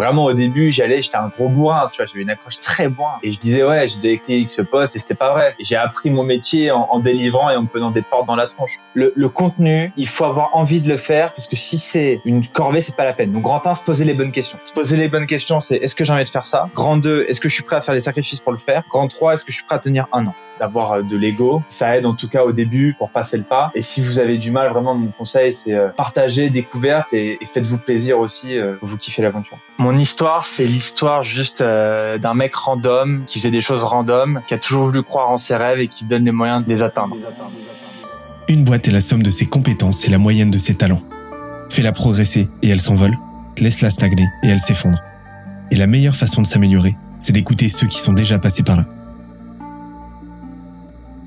Vraiment au début, j'allais, j'étais un gros bourrin, tu vois, j'avais une accroche très bourrin. Et je disais ouais, j'ai déjà écrit X poste et c'était pas vrai. J'ai appris mon métier en, délivrant et en me des portes dans la tronche. Le, le, contenu, il faut avoir envie de le faire parce que si c'est une corvée, c'est pas la peine. Donc grand 1, se poser les bonnes questions. Se poser les bonnes questions, c'est est-ce que j'ai envie de faire ça? Grand 2, est-ce que je suis prêt à faire des sacrifices pour le faire? Grand 3, est-ce que je suis prêt à tenir un an? D'avoir euh, de l'ego. Ça aide en tout cas au début pour passer le pas. Et si vous avez du mal, vraiment, mon conseil, c'est euh, partager, découverte et, et faites-vous plaisir aussi. Euh, vous kiffez l'aventure. Mon histoire, c'est l'histoire juste d'un mec random qui faisait des choses random, qui a toujours voulu croire en ses rêves et qui se donne les moyens de les atteindre. Une boîte est la somme de ses compétences et la moyenne de ses talents. Fais-la progresser et elle s'envole. Laisse-la stagner et elle s'effondre. Et la meilleure façon de s'améliorer, c'est d'écouter ceux qui sont déjà passés par là.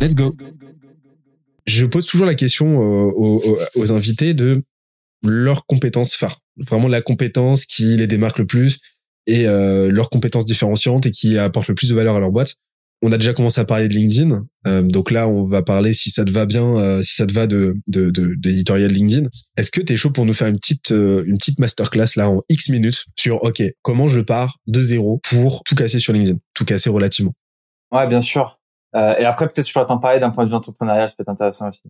Let's go. Je pose toujours la question euh, aux, invités de leurs compétences phares. Vraiment la compétence qui les démarque le plus et euh, leurs compétences différenciantes et qui apporte le plus de valeur à leur boîte. On a déjà commencé à parler de LinkedIn, euh, donc là on va parler si ça te va bien, si ça te va de d'éditorial LinkedIn. Est-ce que tu es chaud pour nous faire une petite une petite masterclass là en X minutes sur OK comment je pars de zéro pour tout casser sur LinkedIn, tout casser relativement. Ouais bien sûr. Euh, et après, peut-être je pourrais t'en parler d'un point de vue entrepreneurial, ça peut être intéressant aussi.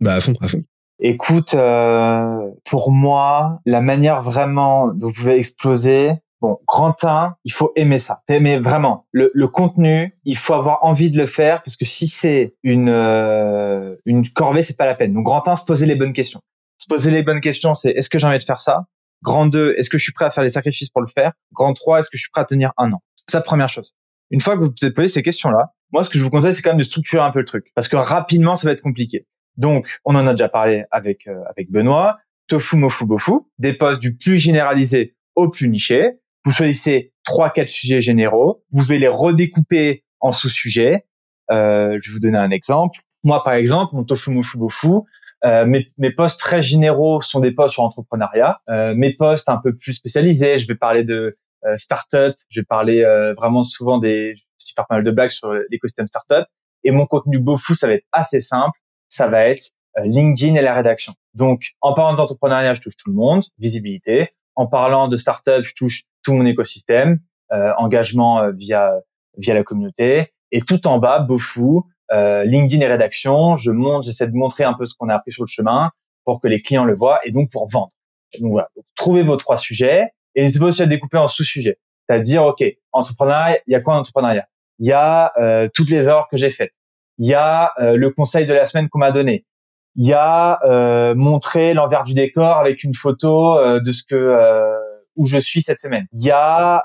Bah à fond, à fond. Écoute, euh, pour moi, la manière vraiment dont vous pouvez exploser, bon, grand 1, il faut aimer ça. Aimer vraiment le, le, contenu, il faut avoir envie de le faire parce que si c'est une euh, une corvée, c'est pas la peine. Donc grand 1, se poser les bonnes questions. Se poser les bonnes questions, c'est est-ce que j'ai envie de faire ça? Grand 2, est-ce que je suis prêt à faire des sacrifices pour le faire? Grand 3, est-ce que je suis prêt à tenir un an? C'est la première chose. Une fois que vous vous êtes posé ces questions-là, moi, ce que je vous conseille, c'est quand même de structurer un peu le truc, parce que rapidement, ça va être compliqué. Donc, on en a déjà parlé avec euh, avec Benoît. Tofu, mofu, bofu, des postes du plus généralisé au plus niché. Vous choisissez trois, quatre sujets généraux. Vous pouvez les redécouper en sous-sujets. Euh, je vais vous donner un exemple. Moi, par exemple, mon tofu, mofu, bofu, euh, mes, mes postes très généraux sont des postes sur l'entrepreneuriat. Euh, mes postes un peu plus spécialisés, je vais parler de euh, start-up, je vais parler euh, vraiment souvent des aussi faire pas mal de blagues sur l'écosystème startup. Et mon contenu beau fou, ça va être assez simple. Ça va être euh, LinkedIn et la rédaction. Donc, en parlant d'entrepreneuriat, je touche tout le monde, visibilité. En parlant de startup, je touche tout mon écosystème, euh, engagement euh, via via la communauté. Et tout en bas, beau fou, euh, LinkedIn et rédaction. Je monte, j'essaie de montrer un peu ce qu'on a appris sur le chemin pour que les clients le voient et donc pour vendre. Donc voilà, trouvez vos trois sujets et n'hésitez pas aussi à découper en sous-sujets. C'est-à-dire, OK, entrepreneuriat, il y a quoi en entrepreneuriat? Il y a euh, toutes les heures que j'ai faites. Il y a euh, le conseil de la semaine qu'on m'a donné. Il y a euh, montrer l'envers du décor avec une photo euh, de ce que euh, où je suis cette semaine. Il y a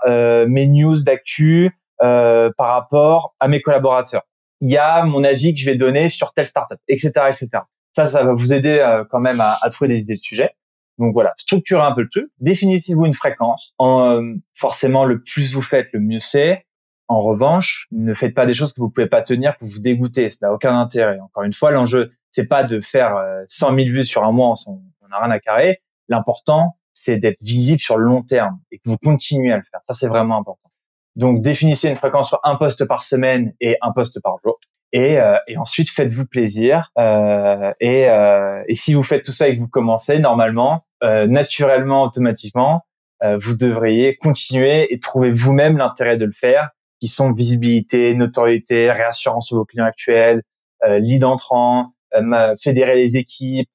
mes news d'actu par rapport à mes collaborateurs. Il y a mon avis que je vais donner sur telle startup, etc., etc. Ça, ça va vous aider quand même à, à trouver des idées de sujets. Donc voilà, structurez un peu le truc, définissez-vous une fréquence. En, euh, forcément, le plus vous faites, le mieux c'est. En revanche, ne faites pas des choses que vous pouvez pas tenir pour vous dégoûter. Ça n'a aucun intérêt. Encore une fois, l'enjeu, c'est pas de faire 100 euh, 000 vues sur un mois, on n'a rien à carrer. L'important, c'est d'être visible sur le long terme et que vous continuez à le faire. Ça, c'est vraiment important. Donc, définissez une fréquence sur un poste par semaine et un poste par jour. Et, euh, et ensuite, faites-vous plaisir. Euh, et, euh, et si vous faites tout ça et que vous commencez, normalement, euh, naturellement, automatiquement, euh, vous devriez continuer et trouver vous-même l'intérêt de le faire, qui sont visibilité, notoriété, réassurance sur vos clients actuels, euh, lead entrant, fédérer les équipes,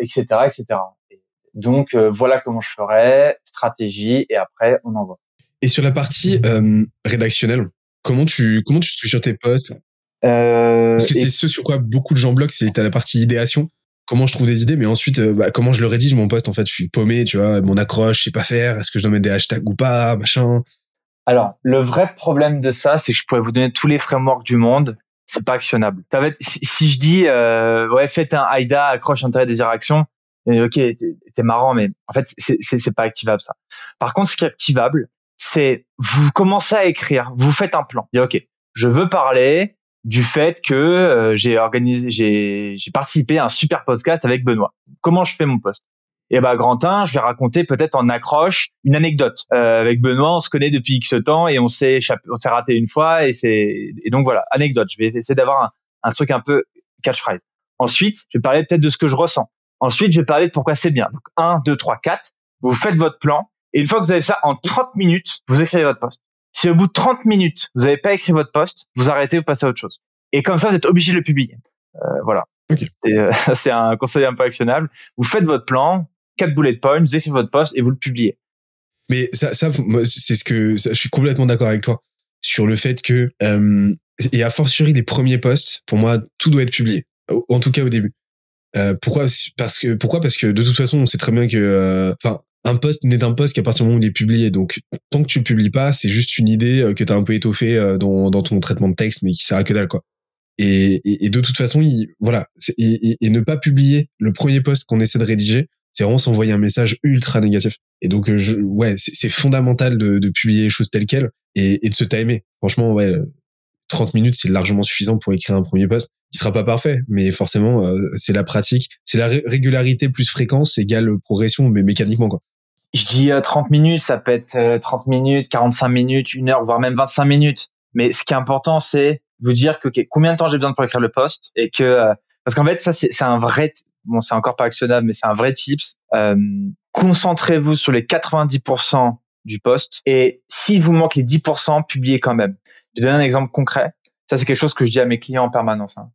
etc., etc. donc voilà comment je ferais, stratégie, et après on envoie. Et sur la partie rédactionnelle, comment tu comment tu structures tes posts? Euh, Parce que c'est ce sur quoi beaucoup de gens bloquent, c'est la partie idéation. Comment je trouve des idées, mais ensuite, euh, bah, comment je le rédige mon poste En fait, je suis paumé, tu vois, mon accroche, je sais pas faire. Est-ce que je dois mettre des hashtags ou pas, machin? Alors, le vrai problème de ça, c'est que je pourrais vous donner tous les frameworks du monde, c'est pas actionnable. Si, je dis, euh, ouais, faites un AIDA, accroche intérêt des réactions, et ok, t'es marrant, mais en fait, c'est pas activable ça. Par contre, ce qui est activable, c'est vous commencez à écrire, vous faites un plan. Et ok, je veux parler du fait que euh, j'ai organisé, j'ai participé à un super podcast avec Benoît. Comment je fais mon post et bah Grantin, je vais raconter peut-être en accroche une anecdote. Euh, avec Benoît, on se connaît depuis X temps et on s'est on s'est raté une fois et c'est et donc voilà, anecdote. Je vais essayer d'avoir un, un, truc un peu catchphrase. Ensuite, je vais parler peut-être de ce que je ressens. Ensuite, je vais parler de pourquoi c'est bien. Donc 1 2 3 4, vous faites votre plan et une fois que vous avez ça en 30 minutes, vous écrivez votre poste. Si au bout de 30 minutes, vous n'avez pas écrit votre poste, vous arrêtez, vous passez à autre chose. Et comme ça, vous êtes obligé de le publier. Euh, voilà. Okay. C'est euh, un conseil un peu actionnable. Vous faites votre plan, quatre bullet points, vous écrivez votre poste et vous le publiez. Mais ça, ça c'est ce que je suis complètement d'accord avec toi sur le fait que euh, et a fortiori les premiers posts, pour moi, tout doit être publié. En tout cas au début. Euh, pourquoi Parce que pourquoi? Parce que de toute façon, on sait très bien que, euh, enfin, un post n'est un post qu'à partir du moment où il est publié. Donc, tant que tu le publies pas, c'est juste une idée euh, que tu as un peu étoffée euh, dans, dans ton traitement de texte, mais qui sert à que dalle, quoi. Et, et, de toute façon, il, voilà, et, et, ne pas publier le premier post qu'on essaie de rédiger, c'est vraiment s'envoyer un message ultra négatif. Et donc, euh, je, ouais, c'est fondamental de, de, publier les choses telles quelles et, et de se timer. Franchement, ouais, 30 minutes, c'est largement suffisant pour écrire un premier post. Il sera pas parfait, mais forcément, euh, c'est la pratique, c'est la régularité plus fréquence égale progression, mais mécaniquement, quoi. Je dis 30 euh, minutes, ça peut être 30 minutes, 45 minutes, une heure, voire même 25 minutes. Mais ce qui est important, c'est vous dire que combien de temps j'ai besoin pour écrire le post et que parce qu'en fait ça c'est un vrai bon, c'est encore pas actionnable, mais c'est un vrai tips. Euh, concentrez-vous sur les 90% du poste et s'il vous manque les 10%, publiez quand même. Je vais donner un exemple concret. Ça, c'est quelque chose que je dis à mes clients en permanence. Hein.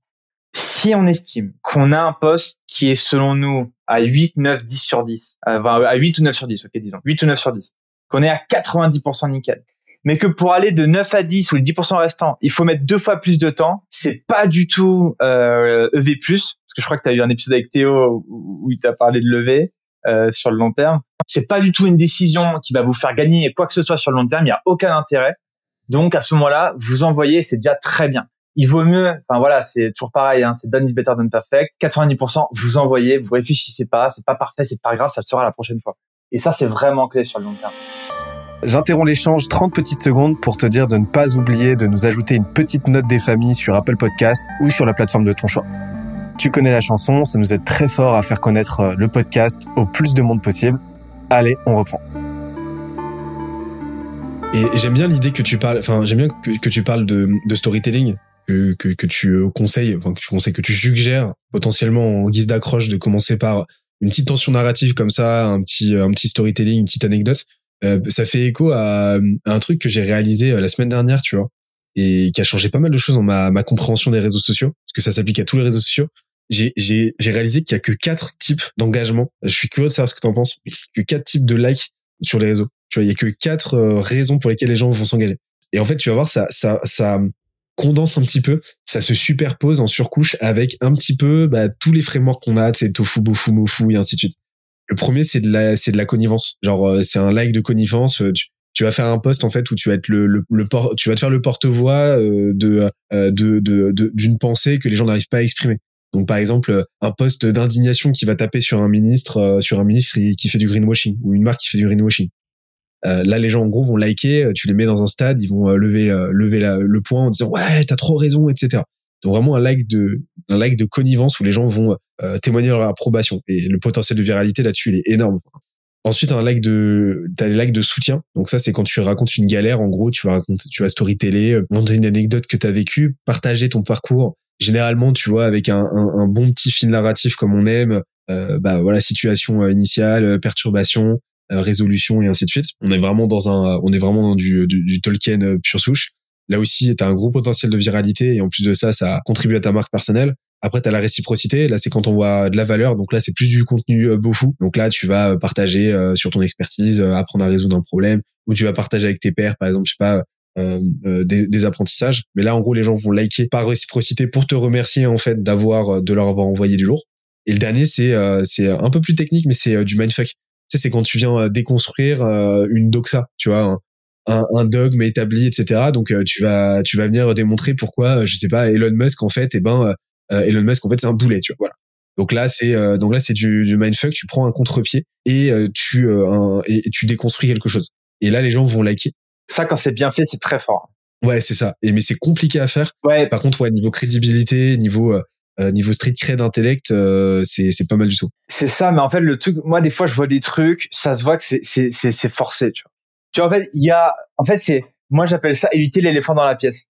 Si on estime qu'on a un poste qui est selon nous à 8, 9, 10 sur 10, euh, à 8 ou 9 sur 10, ok, disons, 8 ou 9 sur 10, qu'on est à 90% nickel, mais que pour aller de 9 à 10 ou les 10% restants, il faut mettre deux fois plus de temps, c'est pas du tout euh, EV+, parce que je crois que tu as eu un épisode avec Théo où il t'a parlé de lever euh, sur le long terme. C'est pas du tout une décision qui va vous faire gagner quoi que ce soit sur le long terme, il y a aucun intérêt. Donc à ce moment-là, vous envoyez, c'est déjà très bien. Il vaut mieux, enfin voilà, c'est toujours pareil, hein, c'est done is better than perfect. 90%, vous envoyez, vous réfléchissez pas, c'est pas parfait, c'est pas grave, ça le sera la prochaine fois. Et ça, c'est vraiment clé sur le long terme. J'interromps l'échange 30 petites secondes pour te dire de ne pas oublier de nous ajouter une petite note des familles sur Apple Podcast ou sur la plateforme de ton choix. Tu connais la chanson, ça nous aide très fort à faire connaître euh, le podcast au plus de monde possible. Allez, on reprend. Et j'aime bien l'idée que tu parles, enfin j'aime bien que, tu parles de, storytelling, que, que, tu euh, conseilles, enfin que tu conseilles, que tu suggères potentiellement en guise d'accroche de commencer par une petite tension narrative comme ça, un petit un petit storytelling, une petite anecdote. Euh, ça fait écho à, un truc que j'ai réalisé euh, la semaine dernière, tu vois, et qui a changé pas mal de choses dans ma, ma compréhension des réseaux sociaux, parce que ça s'applique à tous les réseaux sociaux. J'ai, réalisé qu'il y a que quatre types d'engagement. Je suis curieux de savoir ce que tu en penses. Que quatre types de likes sur les réseaux. Tu vois, il y a que quatre euh, raisons pour lesquelles les gens vont s'engager. Et en fait, tu vas voir, ça, ça, ça condense un petit peu, ça se superpose en surcouche avec un petit peu bah, tous les frameworks qu'on a, c'est tofu, bofu, mofu et ainsi de suite. Le premier, c'est de la, c'est de la connivence. Genre, euh, c'est un like de connivence. Euh, tu, vas faire un post en fait où tu vas être le, le, le tu vas te faire le porte-voix euh, de, de, de, d'une pensée que les gens n'arrivent pas à exprimer. Donc par exemple, un post d'indignation qui va taper sur un ministre, sur un ministre qui fait du greenwashing ou une marque qui fait du greenwashing. là, les gens en gros vont liker, tu les mets dans un stade, ils vont lever lever le point en disant ouais t'as trop raison, etc. Donc vraiment un like de un like de connivence où les gens vont euh, témoigner leur approbation et le potentiel de viralité là-dessus il est énorme. Ensuite un like de t'as les likes de soutien. Donc ça c'est quand tu racontes une galère en gros, tu vas raconter tu vas storyteller, euh, montrer une anecdote que tu as vécue, partager ton parcours. Généralement, tu vois avec un, un, un bon petit fil narratif comme on aime, euh, bah voilà situation euh, initiale, perturbation, résolution et ainsi de suite. On est vraiment dans un on est vraiment dans du, du, du Tolkien pure souche. Là aussi, tu as un gros potentiel de viralité et en plus de ça, ça contribue à ta marque personnelle. Après, tu as la réciprocité. Là, c'est quand on voit de la valeur. Donc là, c'est plus du contenu euh, beau fou. Donc là, tu vas partager euh, sur ton expertise, euh, apprendre à résoudre un problème, ou tu vas partager avec tes pairs, par exemple, je sais pas, des, des, apprentissages. Mais là, en gros, les gens vont liker par réciprocité pour te remercier en fait d'avoir de leur avoir envoyé du lourd. Et le dernier, c'est c'est un peu plus technique, mais c'est du mindfuck. Tu sais, c'est quand tu viens déconstruire une doxa, tu vois, un, un dogme établi, etc. Donc tu vas tu vas venir démontrer pourquoi, je sais pas, Elon Musk en fait, eh ben Elon Musk en fait c'est un boulet, tu vois. Voilà. Donc là, c'est donc là c'est du, du mindfuck. Tu prends un contre-pied et tu et, tu déconstruis quelque chose. Et là, les gens vont liker. Ça, quand c'est bien fait, c'est très fort. Ouais, c'est ça. Et mais c'est compliqué à faire. Ouais. Par contre, ouais, niveau crédibilité, niveau euh, niveau street cred intellect, euh, c'est c'est pas mal du tout. C'est ça, mais en fait le truc, moi des fois je vois des trucs, ça se voit que c'est c'est c'est forcé, tu vois. Tu vois en fait il y a, en fait c'est, moi j'appelle ça éviter l'éléphant dans la pièce.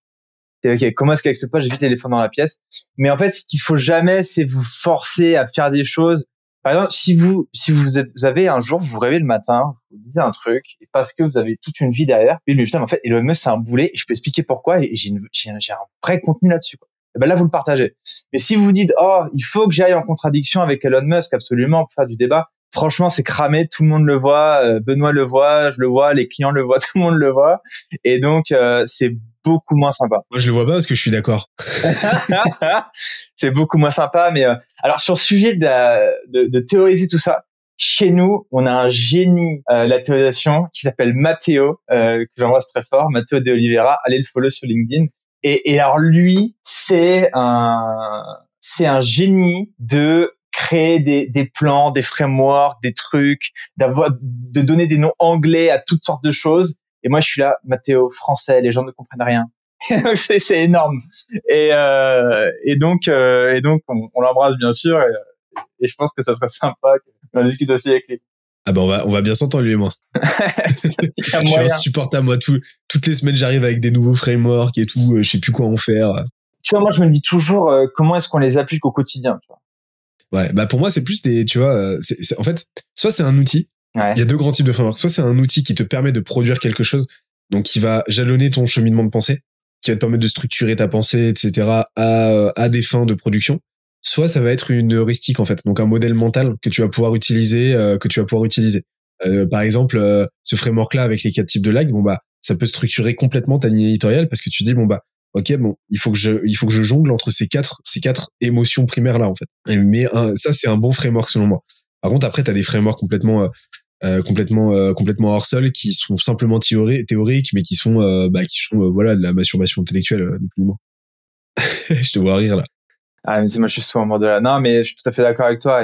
C'est ok, comment est-ce qu'avec ce poste j'évite l'éléphant dans la pièce? Mais en fait ce qu'il faut jamais, c'est vous forcer à faire des choses. Par exemple, si vous si vous êtes vous avez un jour vous vous réveillez le matin, vous disez un truc et parce que vous avez toute une vie derrière, mais putain en fait Elon Musk c'est un boulet, et je peux expliquer pourquoi et j'ai un vrai contenu là-dessus. Et ben là vous le partagez. Mais si vous dites oh il faut que j'aille en contradiction avec Elon Musk absolument pour faire du débat, franchement c'est cramé, tout le monde le voit, euh, Benoît le voit, je le vois, les clients le voient, tout le monde le voit, et donc euh, c'est beaucoup moins sympa. Moi je le vois pas parce que je suis d'accord. c'est beaucoup moins sympa, mais euh, alors sur le sujet de, de, de, théoriser tout ça. Chez nous, on a un génie euh, la théorisation qui s'appelle Matteo, que j'embrasse très fort, Matteo de Oliveira. Allez le follow sur LinkedIn. Et, et alors lui, c'est un, c'est un génie de créer des, des plans, des frameworks, des trucs, d'avoir, de donner des noms anglais à toutes sortes de choses. Et moi, je suis là, Mathéo, français, les gens ne comprennent rien. c'est, c'est énorme. Et, euh, et donc, euh, et donc, on, on l'embrasse bien sûr. Et, et, je pense que ça serait sympa qu'on discute aussi avec lui. Ah bah on va, on va bien s'entendre lui et moi. je suis insupportable moi tout, toutes les semaines j'arrive avec des nouveaux frameworks et tout, euh, je sais plus quoi en faire. Tu vois moi je me dis toujours euh, comment est-ce qu'on les applique au quotidien. Tu vois? Ouais bah pour moi c'est plus des tu vois euh, c'est, en fait soit c'est un outil. Il y a deux grands types de frameworks. Soit c'est un outil qui te permet de produire quelque chose donc qui va jalonner ton cheminement de pensée, qui va te permettre de structurer ta pensée etc à à des fins de production soit ça va être une heuristique en fait, donc un modèle mental que tu vas pouvoir utiliser, euh, que tu vas pouvoir utiliser. Euh, par exemple, euh, ce framework-là avec les quatre types de lag, bon bah ça peut structurer complètement ta ligne éditoriale parce que tu dis bon bah ok bon il faut que je il faut que je jongle entre ces quatre ces quatre émotions primaires là en fait. Mais ça c'est un bon framework selon moi. Par contre après tu as des frameworks complètement complètement complètement hors sol qui sont simplement théoriques mais qui sont bah qui sont voilà de la masturbation intellectuelle ni je te vois rire là. Ah, mais moi, je suis souvent mort de là. Non, mais je suis tout à fait d'accord avec toi.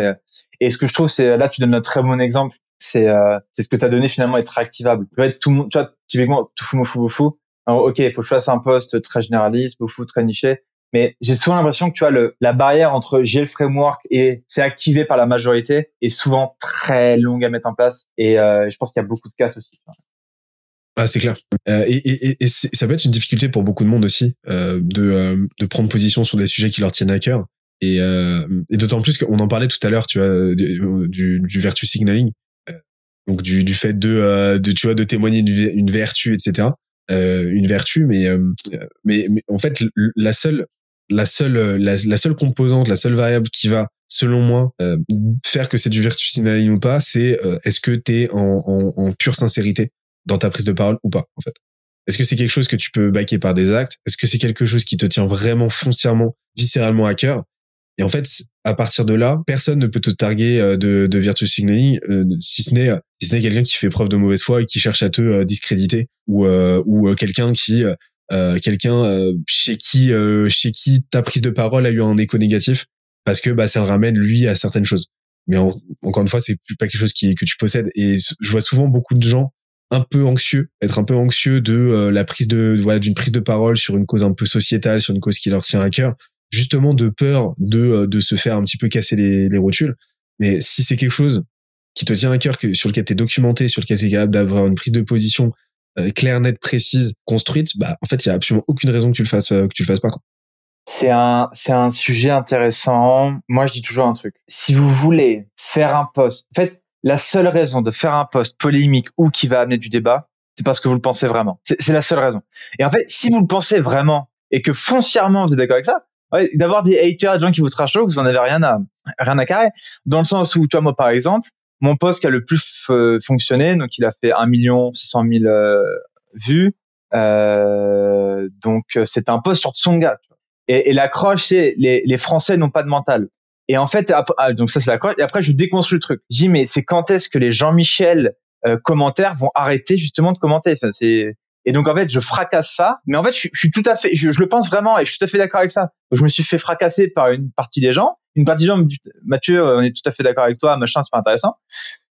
Et, ce que je trouve, c'est là, tu donnes un très bon exemple. C'est euh, c'est ce que tu as donné finalement être vois, tout tu vois, typiquement, tout fou, fou, fou. Alors, ok, il faut que je fasse un poste très généraliste, fou, très niché. Mais j'ai souvent l'impression que tu vois le, la barrière entre j'ai le framework et c'est activé par la majorité est souvent très longue à mettre en place. Et euh, je pense qu'il y a beaucoup de cas aussi. Ah, c'est clair. Euh, et, et, et ça peut être une difficulté pour beaucoup de monde aussi euh, de, euh, de prendre position sur des sujets qui leur tiennent à cœur. Et, euh, et d'autant plus qu'on en parlait tout à l'heure, tu vois, du, du, du virtue signaling, euh, donc du, du fait de, de, tu vois, de témoigner une, vertu, etc. une vertu, mais, mais, mais en fait, la seule, la seule, la, la, seule composante, la seule variable qui va, selon moi, faire que c'est du virtue signaling ou pas, c'est est-ce que t'es en, en, en pure sincérité dans ta prise de parole ou pas, en fait? Est-ce que c'est quelque chose que tu peux baquer par des actes? Est-ce que c'est quelque chose qui te tient vraiment foncièrement, viscéralement à cœur? Et en fait, à partir de là, personne ne peut te targuer euh, de, de virtue signaling, euh, si ce n'est si ce n'est quelqu'un qui fait preuve de mauvaise foi et qui cherche à te euh, discréditer, ou ou quelqu'un qui quelqu'un chez qui chez qui ta prise de parole a eu un écho négatif parce que bah ça le ramène lui à certaines choses. Mais encore une fois, c'est pas quelque chose qui que tu possèdes. Et je vois souvent beaucoup de gens un peu anxieux, être un peu anxieux de euh, la prise de voilà d'une prise de parole sur une cause un peu sociétale, sur une cause qui leur tient à cœur, justement de peur de euh, de se faire un petit peu casser les, les rotules. Mais si c'est quelque chose qui te tient à cœur, que sur lequel t'es documenté, sur lequel t'es capable d'avoir une prise de position euh, claire, nette, précise, construite, bah en fait il y a absolument aucune raison que tu le fasses que tu le fasses pas. C'est un c'est un sujet intéressant. Moi je dis toujours un truc. Si vous voulez faire un poste, en fait la seule raison de faire un poste polémique ou qui va amener du débat, c'est parce que vous le pensez vraiment. C'est la seule raison. Et en fait, si vous le pensez vraiment et que foncièrement vous êtes d'accord avec ça, d'avoir des haters, des gens qui vous trashent, vous en avez rien à rien à carrer. Dans le sens où, tu moi par exemple, mon poste qui a le plus euh, fonctionné, donc il a fait 1 million 600 000 euh, vues. Euh, donc c'est un poste sur Tsonga. Et, et l'accroche, c'est les, les Français n'ont pas de mental. Et en fait, ah, donc ça c'est la Et après, je déconstruis le truc. Je dis mais c'est quand est-ce que les Jean-Michel euh, commentaires vont arrêter justement de commenter? Enfin, c'est Et donc en fait, je fracasse ça. Mais en fait, je, suis tout à fait, je, le pense vraiment et je suis tout à fait d'accord avec ça. je me suis fait fracasser par une partie des gens. Une partie des gens me disent Mathieu, on est tout à fait d'accord avec toi, machin, c'est pas intéressant.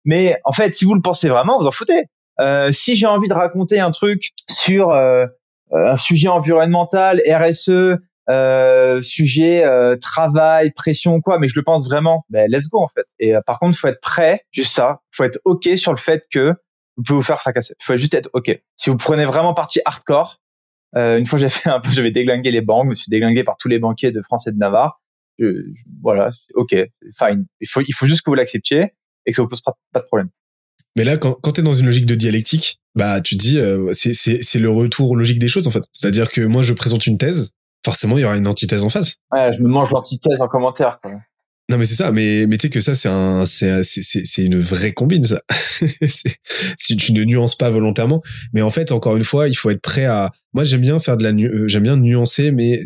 Mais en fait, si vous le pensez vraiment, vous en foutez. Euh, si j'ai envie de raconter un truc sur euh, un sujet environnemental, RSE, euh, sujet euh, travail, pression quoi, mais je le pense vraiment, ben let's go en fait. Et euh, par contre, faut être prêt, juste ça, faut être ok sur le fait que vous pouvez vous faire fracasser. Il faut juste être ok. Si vous prenez vraiment partie hardcore, euh, une fois j'ai fait un peu, j'avais déglingué les banques, je me suis déglingué par tous les banquiers de France et de Navarre. Je, voilà, ok, fine. Il faut, il faut juste que vous l'acceptiez et que ça vous pose pas, pas de problème. Mais là, quand, quand tu es dans une logique de dialectique, bah tu te dis, euh, c'est le retour logique des choses en fait. C'est-à-dire que moi, je présente une thèse, forcément, il y aura une antithèse en face. Ouais, je me mange l'antithèse en commentaire. Quoi. Non mais c'est ça, mais mais tu sais que ça c'est un c'est c'est c'est une vraie combine ça. si tu ne nuances pas volontairement, mais en fait encore une fois il faut être prêt à. Moi j'aime bien faire de la euh, j'aime bien nuancer, mais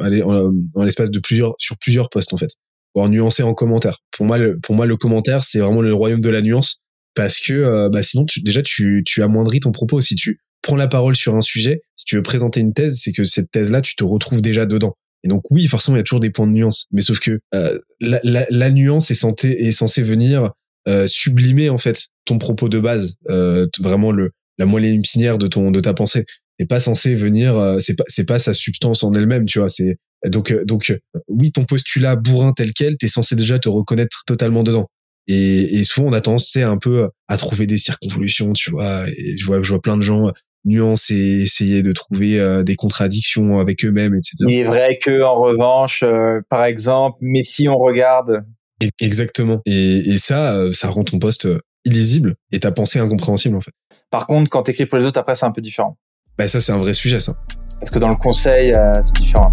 aller en, l'espace de plusieurs sur plusieurs postes en fait. Ou nuancer en commentaire. Pour moi le pour moi le commentaire c'est vraiment le royaume de la nuance parce que euh, bah sinon tu, déjà tu tu amoindris ton propos si tu prends la parole sur un sujet si tu veux présenter une thèse c'est que cette thèse là tu te retrouves déjà dedans et donc oui, forcément, il y a toujours des points de nuance, mais sauf que euh, la, la, la, nuance est censée est censée venir euh, sublimer en fait ton propos de base, euh, vraiment le la moelle épinière de ton de ta pensée. C'est pas censé venir, euh, c'est pas c'est pas sa substance en elle-même, tu vois. C'est donc euh, donc oui, ton postulat bourrin tel quel, t'es censé déjà te reconnaître totalement dedans. Et, et souvent on a tendance c'est un peu à trouver des circonvolutions, tu vois. Et je vois je vois plein de gens nuance et essayer de trouver euh, des contradictions avec eux-mêmes, etc. Il est vrai que, en revanche, euh, par exemple, mais si on regarde. Exactement. Et, et ça, euh, ça rend ton poste illisible et ta pensée incompréhensible, en fait. Par contre, quand t'écris pour les autres, après, c'est un peu différent. Bah, ça, c'est un vrai sujet, ça. Parce que dans le conseil, c'est différent.